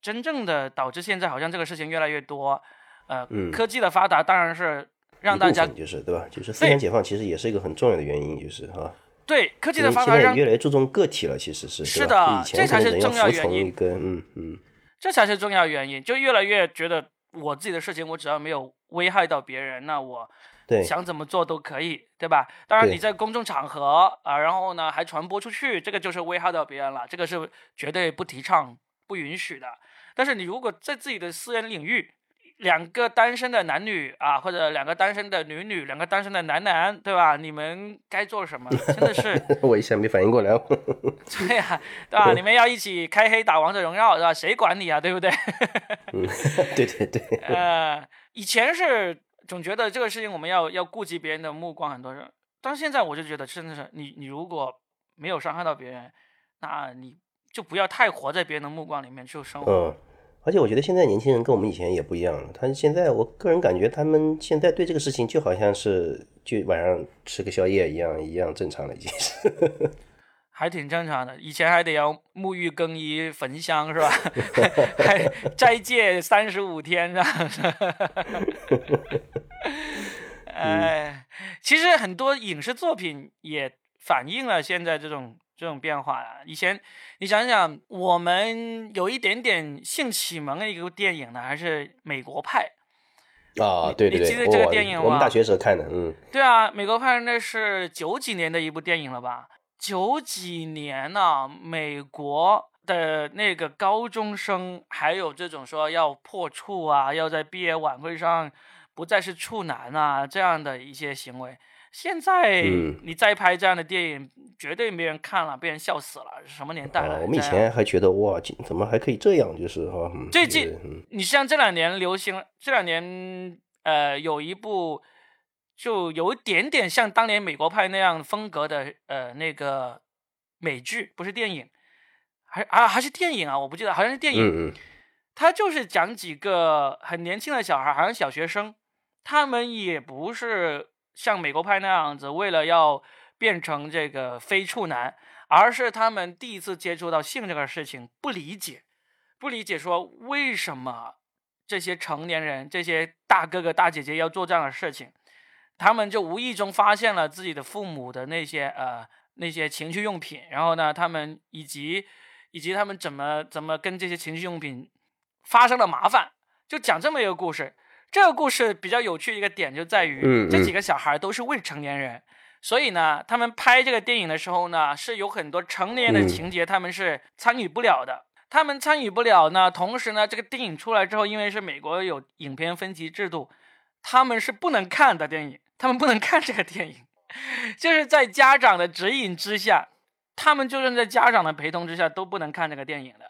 真正的导致现在好像这个事情越来越多。呃，科技的发达当然是让大家就是对吧？就是思想解放其实也是一个很重要的原因，就是哈。对科技的发达，让越来越注重个体了，其实是是的，这才是重要原因。嗯嗯，这才是重要原因。就越来越觉得我自己的事情，我只要没有危害到别人，那我想怎么做都可以，对吧？当然你在公众场合啊，然后呢还传播出去，这个就是危害到别人了，这个是绝对不提倡、不允许的。但是你如果在自己的私人领域，两个单身的男女啊，或者两个单身的女女，两个单身的男男，对吧？你们该做什么？真的是，我一下没反应过来。对呀，对吧？你们要一起开黑打王者荣耀，是吧？谁管你啊？对不对？嗯，对对对。呃，以前是总觉得这个事情我们要要顾及别人的目光，很多人。但是现在我就觉得，真的是你你如果没有伤害到别人，那你就不要太活在别人的目光里面去生活。而且我觉得现在年轻人跟我们以前也不一样了。他现在，我个人感觉他们现在对这个事情就好像是就晚上吃个宵夜一样，一样正常了，已经是。还挺正常的。以前还得要沐浴更衣、焚香是吧？还斋戒三十五天是吧？哎，其实很多影视作品也反映了现在这种。这种变化啊，以前你想想，我们有一点点性启蒙的一个电影呢，还是《美国派》啊？对对对，你记得这个电影吗？我们大学时候看的，嗯。对啊，《美国派》那是九几年的一部电影了吧？九几年呢，美国的那个高中生，还有这种说要破处啊，要在毕业晚会上不再是处男啊，这样的一些行为。现在你再拍这样的电影，绝对没人看了，被人笑死了。什么年代了？我们以前还觉得哇，怎么还可以这样？就是哈。最近你像这两年流行，这两年呃有一部就有一点点像当年美国派那样风格的呃那个美剧，不是电影，还啊还是电影啊？我不记得，好像是电影。嗯嗯。他就是讲几个很年轻的小孩，好像小学生，他们也不是。像美国派那样子，为了要变成这个非处男，而是他们第一次接触到性这个事情，不理解，不理解说为什么这些成年人、这些大哥哥大姐姐要做这样的事情，他们就无意中发现了自己的父母的那些呃那些情趣用品，然后呢，他们以及以及他们怎么怎么跟这些情趣用品发生了麻烦，就讲这么一个故事。这个故事比较有趣的一个点就在于，这几个小孩都是未成年人，所以呢，他们拍这个电影的时候呢，是有很多成年的情节，他们是参与不了的。他们参与不了呢，同时呢，这个电影出来之后，因为是美国有影片分级制度，他们是不能看的电影，他们不能看这个电影，就是在家长的指引之下，他们就算在家长的陪同之下都不能看这个电影的。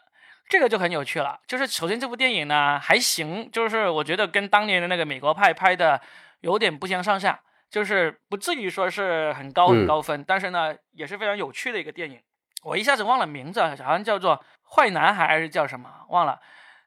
这个就很有趣了，就是首先这部电影呢还行，就是我觉得跟当年的那个美国派拍的有点不相上下，就是不至于说是很高很高分，但是呢也是非常有趣的一个电影。我一下子忘了名字，好像叫做《坏男孩》还是叫什么忘了，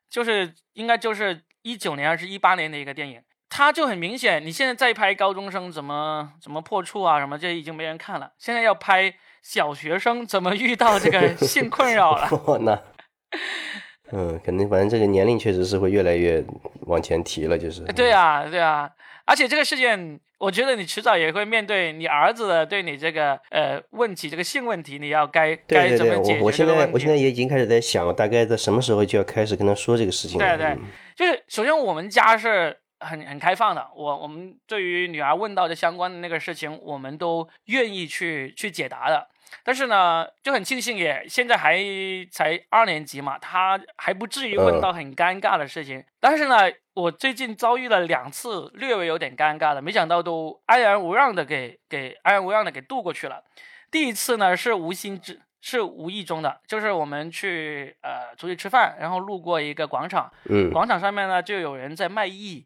就是应该就是一九年还是一八年的一个电影，他就很明显，你现在再拍高中生怎么怎么破处啊什么，这已经没人看了，现在要拍小学生怎么遇到这个 性困扰了。那。嗯，肯定，反正这个年龄确实是会越来越往前提了，就是。对啊，对啊，而且这个事件，我觉得你迟早也会面对你儿子的对你这个呃问题，这个性问题，你要该该怎么解决我我现在我现在也已经开始在想，大概在什么时候就要开始跟他说这个事情。对对，就是首先我们家是很很开放的，我我们对于女儿问到的相关的那个事情，我们都愿意去去解答的。但是呢，就很庆幸也现在还才二年级嘛，他还不至于问到很尴尬的事情。但是呢，我最近遭遇了两次略微有点尴尬的，没想到都安然无恙的给给安然无恙的给度过去了。第一次呢是无心之，是无意中的，就是我们去呃出去吃饭，然后路过一个广场，嗯，广场上面呢就有人在卖艺。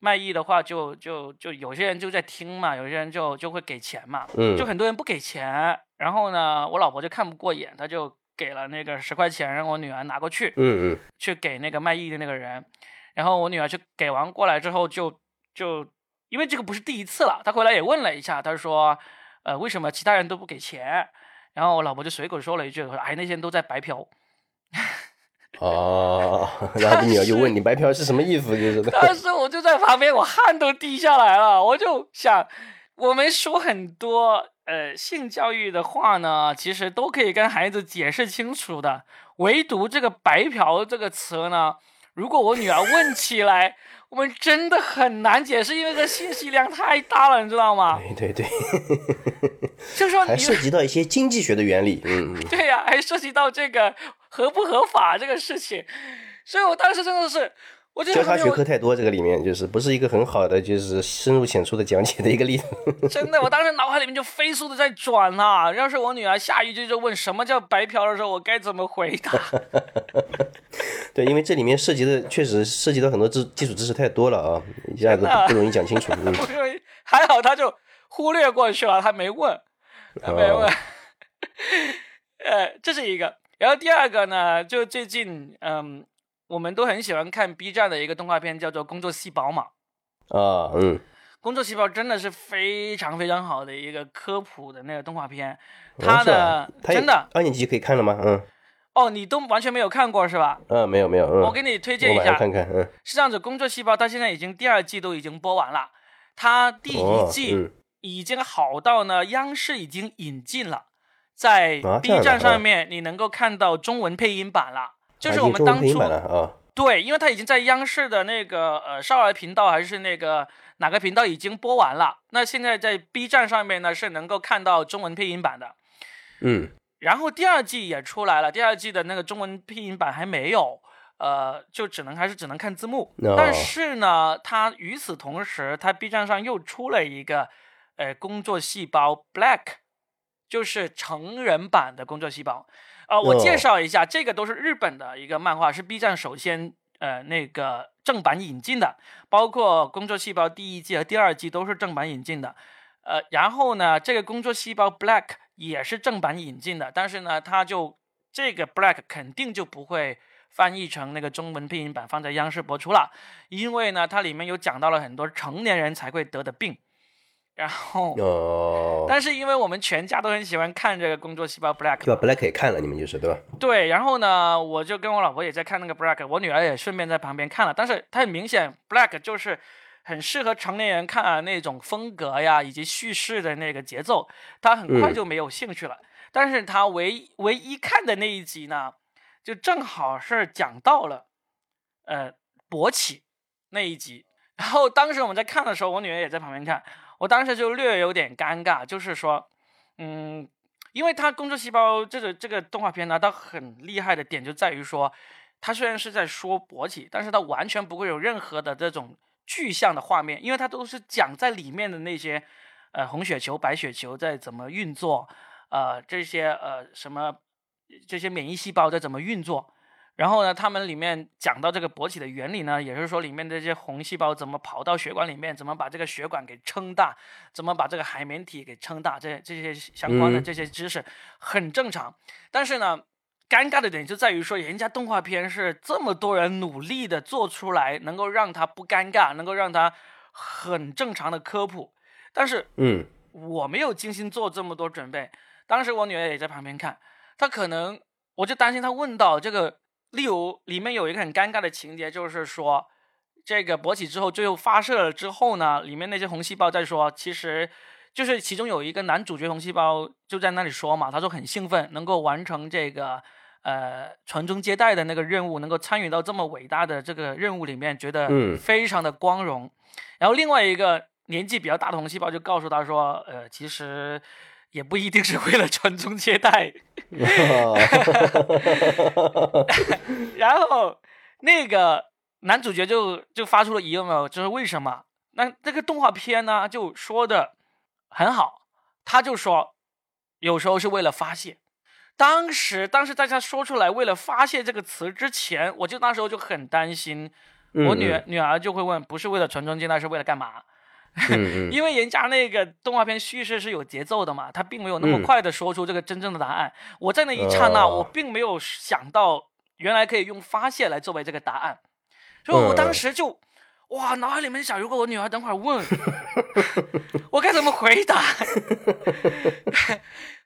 卖艺的话，就就就有些人就在听嘛，有些人就就会给钱嘛，嗯，就很多人不给钱，然后呢，我老婆就看不过眼，她就给了那个十块钱，让我女儿拿过去，嗯嗯，去给那个卖艺的那个人，然后我女儿去给完过来之后，就就因为这个不是第一次了，她回来也问了一下，她说，呃，为什么其他人都不给钱？然后我老婆就随口说了一句，说，哎，那些人都在白嫖。哦，然后你女儿就问你白嫖是什么意思？就是，当时我就在旁边，我汗都滴下来了。我就想，我们说很多呃性教育的话呢，其实都可以跟孩子解释清楚的，唯独这个白嫖这个词呢，如果我女儿问起来。我们真的很难解释，因为这信息量太大了，你知道吗？对对对，就说 还涉及到一些经济学的原理，嗯，对呀，还涉及到这个合不合法这个事情，所以我当时真的是。交叉学科太多，这个里面就是不是一个很好的，就是深入浅出的讲解的一个例子。真的，我当时脑海里面就飞速的在转呐。要是我女儿下一句就问什么叫白嫖的时候，我该怎么回答？对，因为这里面涉及的确实涉及到很多知基础知识太多了啊，一下子不容易讲清楚。不容易，还好他就忽略过去了，他没问，他没问。呃，这是一个。然后第二个呢，就最近嗯。我们都很喜欢看 B 站的一个动画片，叫做《工作细胞》嘛。啊，嗯，工作细胞真的是非常非常好的一个科普的那个动画片。它的真的二年级可以看了吗？嗯。哦，你都完全没有看过是吧？嗯，没有没有。嗯我给你推荐一下，看看。嗯。是这样子，《工作细胞》它现在已经第二季都已经播完了，它第一季已经好到呢，央视已经引进了，在 B 站上面你能够看到中文配音版了。就是我们当初对，因为它已经在央视的那个呃少儿频道还是那个哪个频道已经播完了。那现在在 B 站上面呢是能够看到中文配音版的，嗯。然后第二季也出来了，第二季的那个中文配音版还没有，呃，就只能还是只能看字幕。但是呢，它与此同时，它 B 站上又出了一个呃工作细胞 Black，就是成人版的工作细胞。呃，我介绍一下，这个都是日本的一个漫画，是 B 站首先呃那个正版引进的，包括《工作细胞》第一季和第二季都是正版引进的。呃，然后呢，这个《工作细胞 Black》也是正版引进的，但是呢，它就这个 Black 肯定就不会翻译成那个中文配音版放在央视播出了，因为呢，它里面有讲到了很多成年人才会得的病。然后，但是因为我们全家都很喜欢看这个《工作细胞 Black》，就把 Black 也看了，你们就是对吧？对，然后呢，我就跟我老婆也在看那个 Black，我女儿也顺便在旁边看了。但是它很明显，Black 就是很适合成年人看啊那种风格呀，以及叙事的那个节奏，他很快就没有兴趣了。但是他唯唯一看的那一集呢，就正好是讲到了，呃，勃起那一集。然后当时我们在看的时候，我女儿也在旁边看，我当时就略有点尴尬，就是说，嗯，因为他工作细胞这个这个动画片呢，它很厉害的点就在于说，它虽然是在说勃起，但是它完全不会有任何的这种具象的画面，因为它都是讲在里面的那些，呃，红血球、白血球在怎么运作，呃，这些呃什么这些免疫细胞在怎么运作。然后呢，他们里面讲到这个勃起的原理呢，也是说里面这些红细胞怎么跑到血管里面，怎么把这个血管给撑大，怎么把这个海绵体给撑大，这这些相关的这些知识很正常。但是呢，尴尬的点就在于说，人家动画片是这么多人努力的做出来，能够让它不尴尬，能够让它很正常的科普。但是，嗯，我没有精心做这么多准备。当时我女儿也在旁边看，她可能我就担心她问到这个。例如，里面有一个很尴尬的情节，就是说，这个勃起之后，最后发射了之后呢，里面那些红细胞在说，其实就是其中有一个男主角红细胞就在那里说嘛，他说很兴奋，能够完成这个呃传宗接代的那个任务，能够参与到这么伟大的这个任务里面，觉得非常的光荣。然后另外一个年纪比较大的红细胞就告诉他说，呃，其实。也不一定是为了传宗接代，然后那个男主角就就发出了疑问了，就是为什么？那这个动画片呢就说的很好，他就说有时候是为了发泄。当时当时在他说出来“为了发泄”这个词之前，我就那时候就很担心，我女女儿就会问：不是为了传宗接代，是为了干嘛？因为人家那个动画片叙事是有节奏的嘛，他并没有那么快的说出这个真正的答案。我在那一刹那，我并没有想到原来可以用发泄来作为这个答案，所以我当时就哇，脑海里面想，如果我女儿等会儿问，我该怎么回答？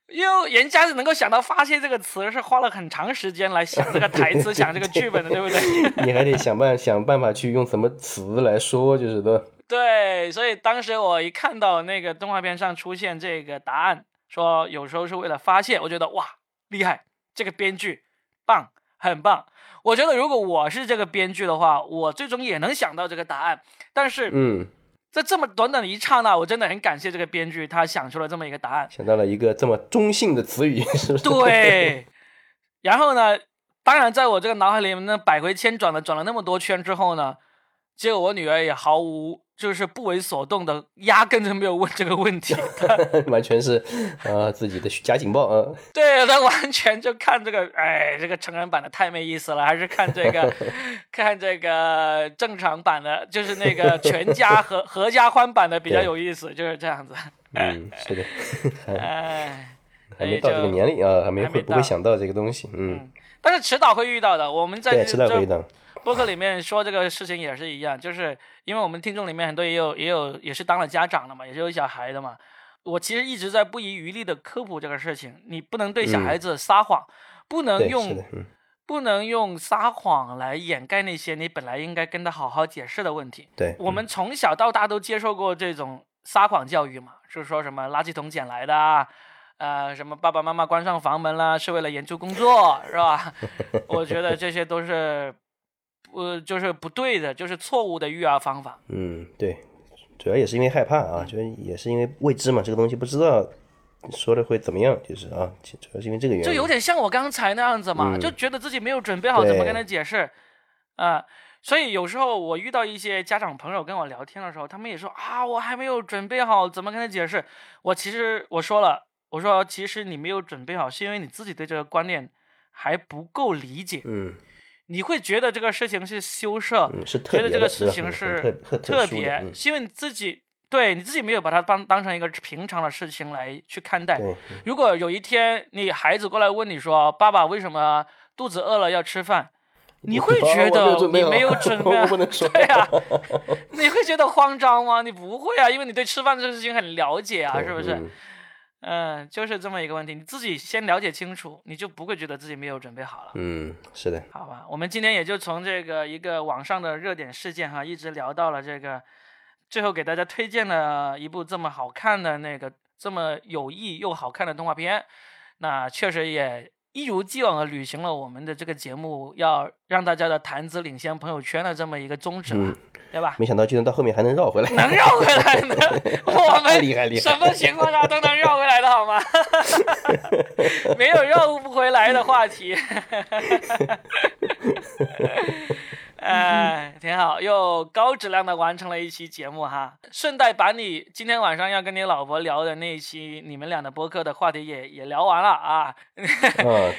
因为人家是能够想到“发泄”这个词，是花了很长时间来想这个台词、想这个剧本的，对不对？你还得想办想办法去用什么词来说，就是的。对，所以当时我一看到那个动画片上出现这个答案，说有时候是为了发泄，我觉得哇，厉害，这个编剧棒，很棒。我觉得如果我是这个编剧的话，我最终也能想到这个答案。但是，嗯，在这么短短的一刹那，我真的很感谢这个编剧，他想出了这么一个答案，想到了一个这么中性的词语，是不是？对。然后呢，当然，在我这个脑海里面，那百回千转的转了那么多圈之后呢，结果我女儿也毫无。就是不为所动的，压根就没有问这个问题，完全是啊自己的假警报啊。对他完全就看这个，哎，这个成人版的太没意思了，还是看这个，看这个正常版的，就是那个全家合合家欢版的比较有意思，就是这样子。嗯，是的。哎，还没到这个年龄啊，还没会不会想到这个东西，嗯。但是迟早会遇到的，我们在对迟早会遇到。播客里面说这个事情也是一样，就是因为我们听众里面很多也有也有也是当了家长的嘛，也是有小孩的嘛。我其实一直在不遗余力的科普这个事情，你不能对小孩子撒谎，不能用不能用撒谎来掩盖那些你本来应该跟他好好解释的问题。对，我们从小到大都接受过这种撒谎教育嘛，就是说什么垃圾桶捡来的啊，呃，什么爸爸妈妈关上房门啦是为了研究工作，是吧？我觉得这些都是。呃，就是不对的，就是错误的育儿方法。嗯，对，主要也是因为害怕啊，就是也是因为未知嘛，这个东西不知道说的会怎么样，就是啊，主要是因为这个原因。就有点像我刚才那样子嘛，就觉得自己没有准备好怎么跟他解释啊，所以有时候我遇到一些家长朋友跟我聊天的时候，他们也说啊，我还没有准备好怎么跟他解释。我其实我说了，我说其实你没有准备好，是因为你自己对这个观念还不够理解。嗯。你会觉得这个事情是羞涩，是觉得这个事情是特别，是因为你自己对你自己没有把它当当成一个平常的事情来去看待。如果有一天你孩子过来问你说：“爸爸，为什么肚子饿了要吃饭？”你会觉得你没有准备，对呀，你会觉得慌张吗？你不会啊，因为你对吃饭这个事情很了解啊，是不是？嗯，就是这么一个问题，你自己先了解清楚，你就不会觉得自己没有准备好了。嗯，是的。好吧，我们今天也就从这个一个网上的热点事件哈，一直聊到了这个最后给大家推荐了一部这么好看的那个这么有意又好看的动画片，那确实也一如既往的履行了我们的这个节目要让大家的谈资领先朋友圈的这么一个宗旨了，对吧？没想到居然到后面还能绕回来，能绕回来呢？我们厉害厉害，什么情况下都能绕回来的好吗？没有绕不回来的话题。哎，挺好，又高质量的完成了一期节目哈。顺带把你今天晚上要跟你老婆聊的那一期你们俩的播客的话题也也聊完了啊。嗯，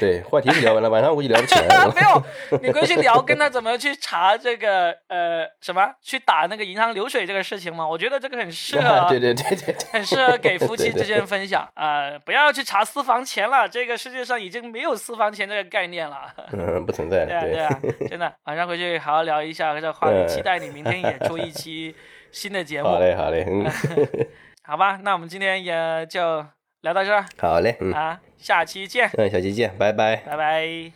对，话题是聊完了，晚上估计聊不起来了。没有，你回去聊跟他怎么去查这个呃什么去打那个银行流水这个事情嘛？我觉得这个很适合，对对对对，很适合给夫妻之间分享啊。不要去查私房钱了，这个世界上已经没有私房钱这个概念了。嗯，不存在。对啊对啊，真的，晚上回去好。好好聊一下这话，期待你明天也出一期新的节目。好嘞，好嘞，嗯，好吧，那我们今天也就聊到这儿。好嘞，嗯，啊，下期见。嗯，下期见，拜拜，拜拜。